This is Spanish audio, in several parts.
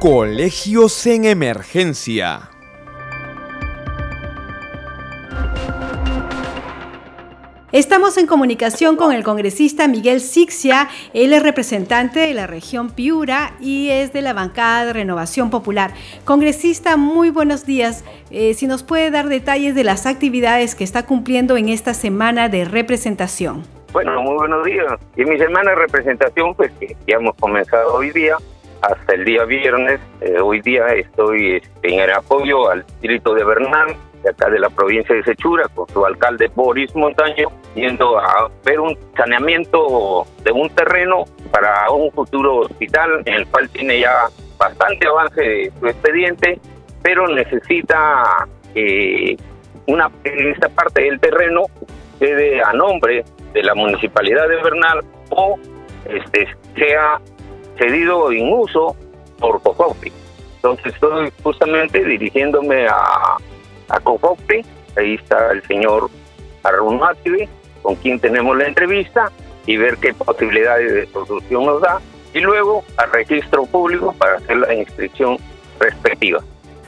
Colegios en Emergencia. Estamos en comunicación con el congresista Miguel Sixia. Él es representante de la región Piura y es de la bancada de Renovación Popular. Congresista, muy buenos días. Eh, si nos puede dar detalles de las actividades que está cumpliendo en esta semana de representación. Bueno, muy buenos días. Y en mi semana de representación, pues que ya hemos comenzado hoy día, hasta el día viernes. Eh, hoy día estoy este, en el apoyo al distrito de Bernal, de acá de la provincia de Sechura, con su alcalde Boris Montaño, yendo a ver un saneamiento de un terreno para un futuro hospital en el cual tiene ya bastante avance de su expediente, pero necesita eh, una esta parte del terreno quede a nombre de la municipalidad de Bernal o este sea cedido en uso por Cofopri. Entonces estoy justamente dirigiéndome a, a Cofopri, ahí está el señor Arun con quien tenemos la entrevista y ver qué posibilidades de solución nos da, y luego al registro público para hacer la inscripción respectiva.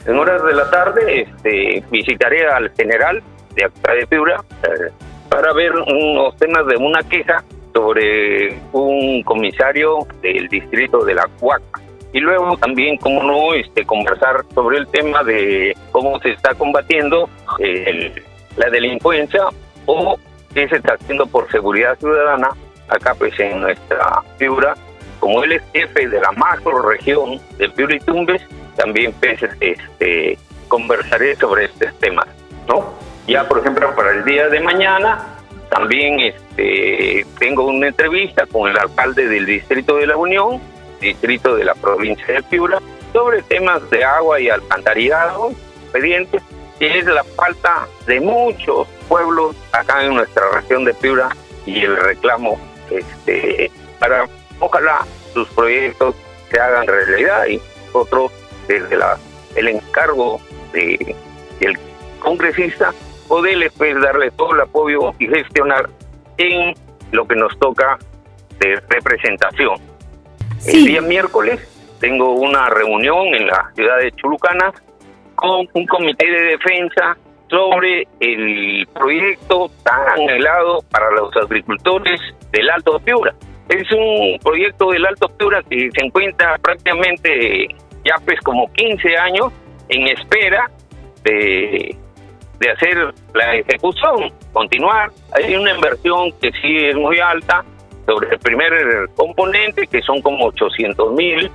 En horas de la tarde este, visitaré al general de acá de Piura eh, para ver unos temas de una queja sobre un comisario del distrito de la Cuaca. Y luego también, como no, este, conversar sobre el tema de cómo se está combatiendo eh, la delincuencia o qué se está haciendo por seguridad ciudadana acá pues en nuestra Piura. Como él es jefe de la macro región de Piura y Tumbes, también pues, este, conversaré sobre estos temas, ¿no? Ya, por ejemplo, para el día de mañana también este, tengo una entrevista con el alcalde del Distrito de la Unión, distrito de la provincia de Piura, sobre temas de agua y alcantarillado, expedientes, que es la falta de muchos pueblos acá en nuestra región de Piura y el reclamo este, para ojalá sus proyectos se hagan realidad y otros desde la, el encargo de, del congresista poderles pues, darle todo el apoyo y gestionar en lo que nos toca de representación. El día miércoles tengo una reunión en la ciudad de Chulucana con un comité de defensa sobre el proyecto tan anhelado para los agricultores del Alto Piura. Es un proyecto del Alto Piura que se encuentra prácticamente ya pues como 15 años en espera de de hacer la ejecución, continuar. Hay una inversión que sí es muy alta sobre el primer componente, que son como 800 mil,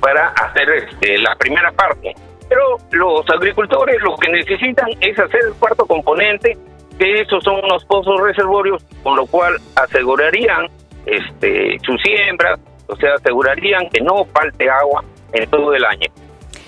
para hacer este, la primera parte. Pero los agricultores lo que necesitan es hacer el cuarto componente, que esos son unos pozos reservorios, con lo cual asegurarían este, su siembra, o sea, asegurarían que no falte agua en todo el año.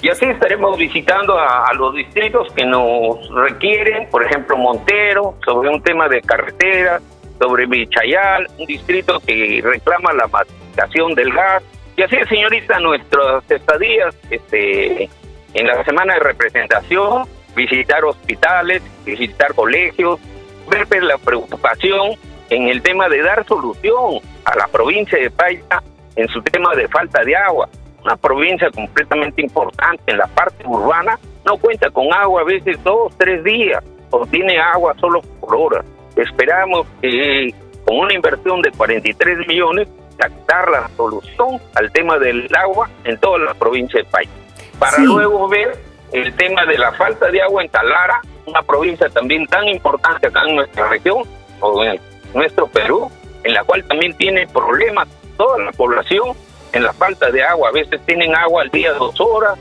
Y así estaremos visitando a, los distritos que nos requieren, por ejemplo, Montero, sobre un tema de carretera, sobre Michayal, un distrito que reclama la masificación del gas. Y así, señorita, nuestras estadías este, en la semana de representación, visitar hospitales, visitar colegios, ver pues, la preocupación en el tema de dar solución a la provincia de Paisa en su tema de falta de agua una provincia completamente importante en la parte urbana, no cuenta con agua a veces dos, tres días, o tiene agua solo por hora. Esperamos que con una inversión de 43 millones, captar la solución al tema del agua en toda la provincia de país. Para luego ver el tema de la falta de agua en Talara, una provincia también tan importante acá en nuestra región, o en nuestro Perú, en la cual también tiene problemas toda la población en la falta de agua. A veces tienen agua al día dos horas,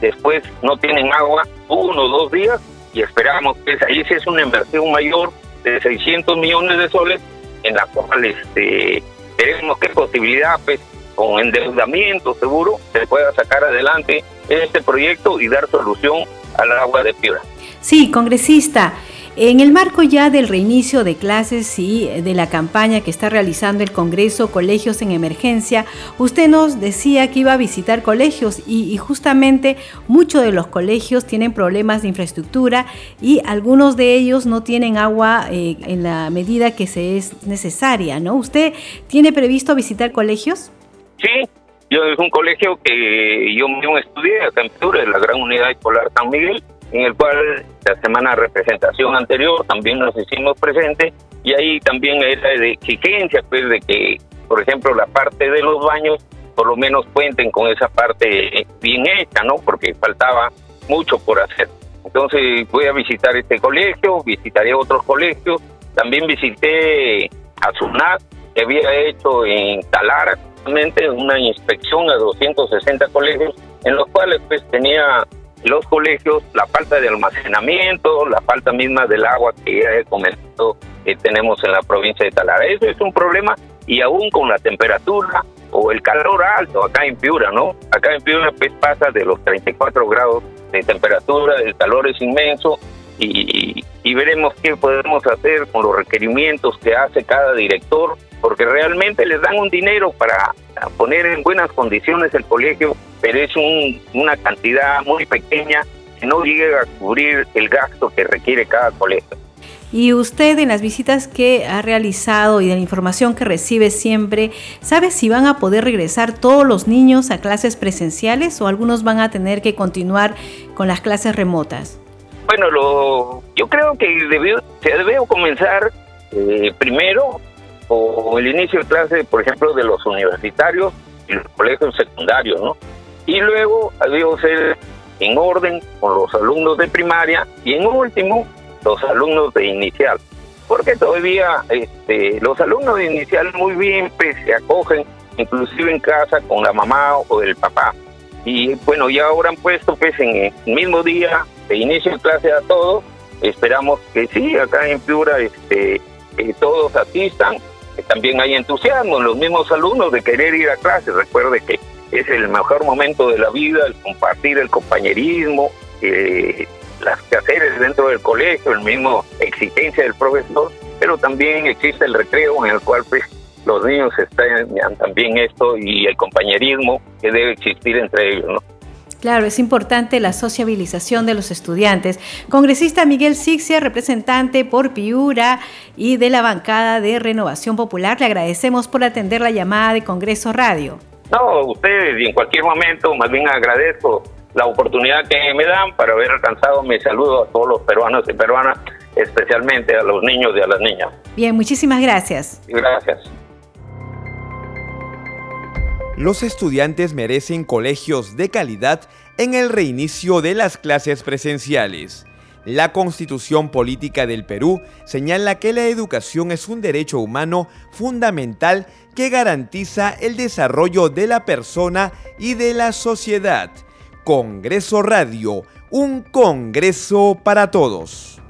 después no tienen agua uno o dos días y esperamos que ahí sí es una inversión mayor de 600 millones de soles en la cual este, tenemos qué posibilidad pues con endeudamiento seguro se pueda sacar adelante este proyecto y dar solución al agua de piedra. Sí, congresista. En el marco ya del reinicio de clases y de la campaña que está realizando el Congreso Colegios en Emergencia, usted nos decía que iba a visitar colegios y, justamente muchos de los colegios tienen problemas de infraestructura y algunos de ellos no tienen agua eh, en la medida que se es necesaria, ¿no? ¿Usted tiene previsto visitar colegios? Sí, Yo es un colegio que yo mismo estudié acá en Piura, en la Gran Unidad Escolar San Miguel, en el cual la semana de representación anterior también nos hicimos presentes y ahí también era de exigencia, pues, de que, por ejemplo, la parte de los baños por lo menos cuenten con esa parte bien hecha, ¿no? Porque faltaba mucho por hacer. Entonces voy a visitar este colegio, visitaré otros colegios, también visité a SUNAT, que había hecho en Talara, una inspección a 260 colegios, en los cuales pues tenía los colegios la falta de almacenamiento, la falta misma del agua que ya he comentado que tenemos en la provincia de Talara. Eso es un problema y aún con la temperatura o el calor alto acá en Piura, ¿no? Acá en Piura pues pasa de los 34 grados de temperatura, el calor es inmenso y, y veremos qué podemos hacer con los requerimientos que hace cada director, porque realmente les dan un dinero para poner en buenas condiciones el colegio, pero es un, una cantidad muy pequeña que no llega a cubrir el gasto que requiere cada colegio. Y usted en las visitas que ha realizado y de la información que recibe siempre, ¿sabe si van a poder regresar todos los niños a clases presenciales o algunos van a tener que continuar con las clases remotas? Bueno, lo, yo creo que debió, se debe comenzar eh, primero o el inicio de clase, por ejemplo, de los universitarios y los colegios secundarios, ¿no? Y luego debió ser en orden con los alumnos de primaria y en último los alumnos de inicial, porque todavía este, los alumnos de inicial muy bien pues, se acogen, inclusive en casa con la mamá o el papá. Y bueno, ya ahora han puesto pues en el mismo día de inicio de clase a todos. Esperamos que sí, acá en Piura este, todos asistan. También hay entusiasmo en los mismos alumnos de querer ir a clase. Recuerde que es el mejor momento de la vida, el compartir el compañerismo, eh, las quehaceres dentro del colegio, el mismo exigencia del profesor, pero también existe el recreo en el cual pues los niños están también esto y el compañerismo que debe existir entre ellos. Claro, es importante la sociabilización de los estudiantes. Congresista Miguel Sixia, representante por Piura y de la bancada de Renovación Popular, le agradecemos por atender la llamada de Congreso Radio. No, ustedes y en cualquier momento, más bien agradezco la oportunidad que me dan para haber alcanzado mi saludo a todos los peruanos y peruanas, especialmente a los niños y a las niñas. Bien, muchísimas gracias. Gracias. Los estudiantes merecen colegios de calidad en el reinicio de las clases presenciales. La Constitución Política del Perú señala que la educación es un derecho humano fundamental que garantiza el desarrollo de la persona y de la sociedad. Congreso Radio, un Congreso para todos.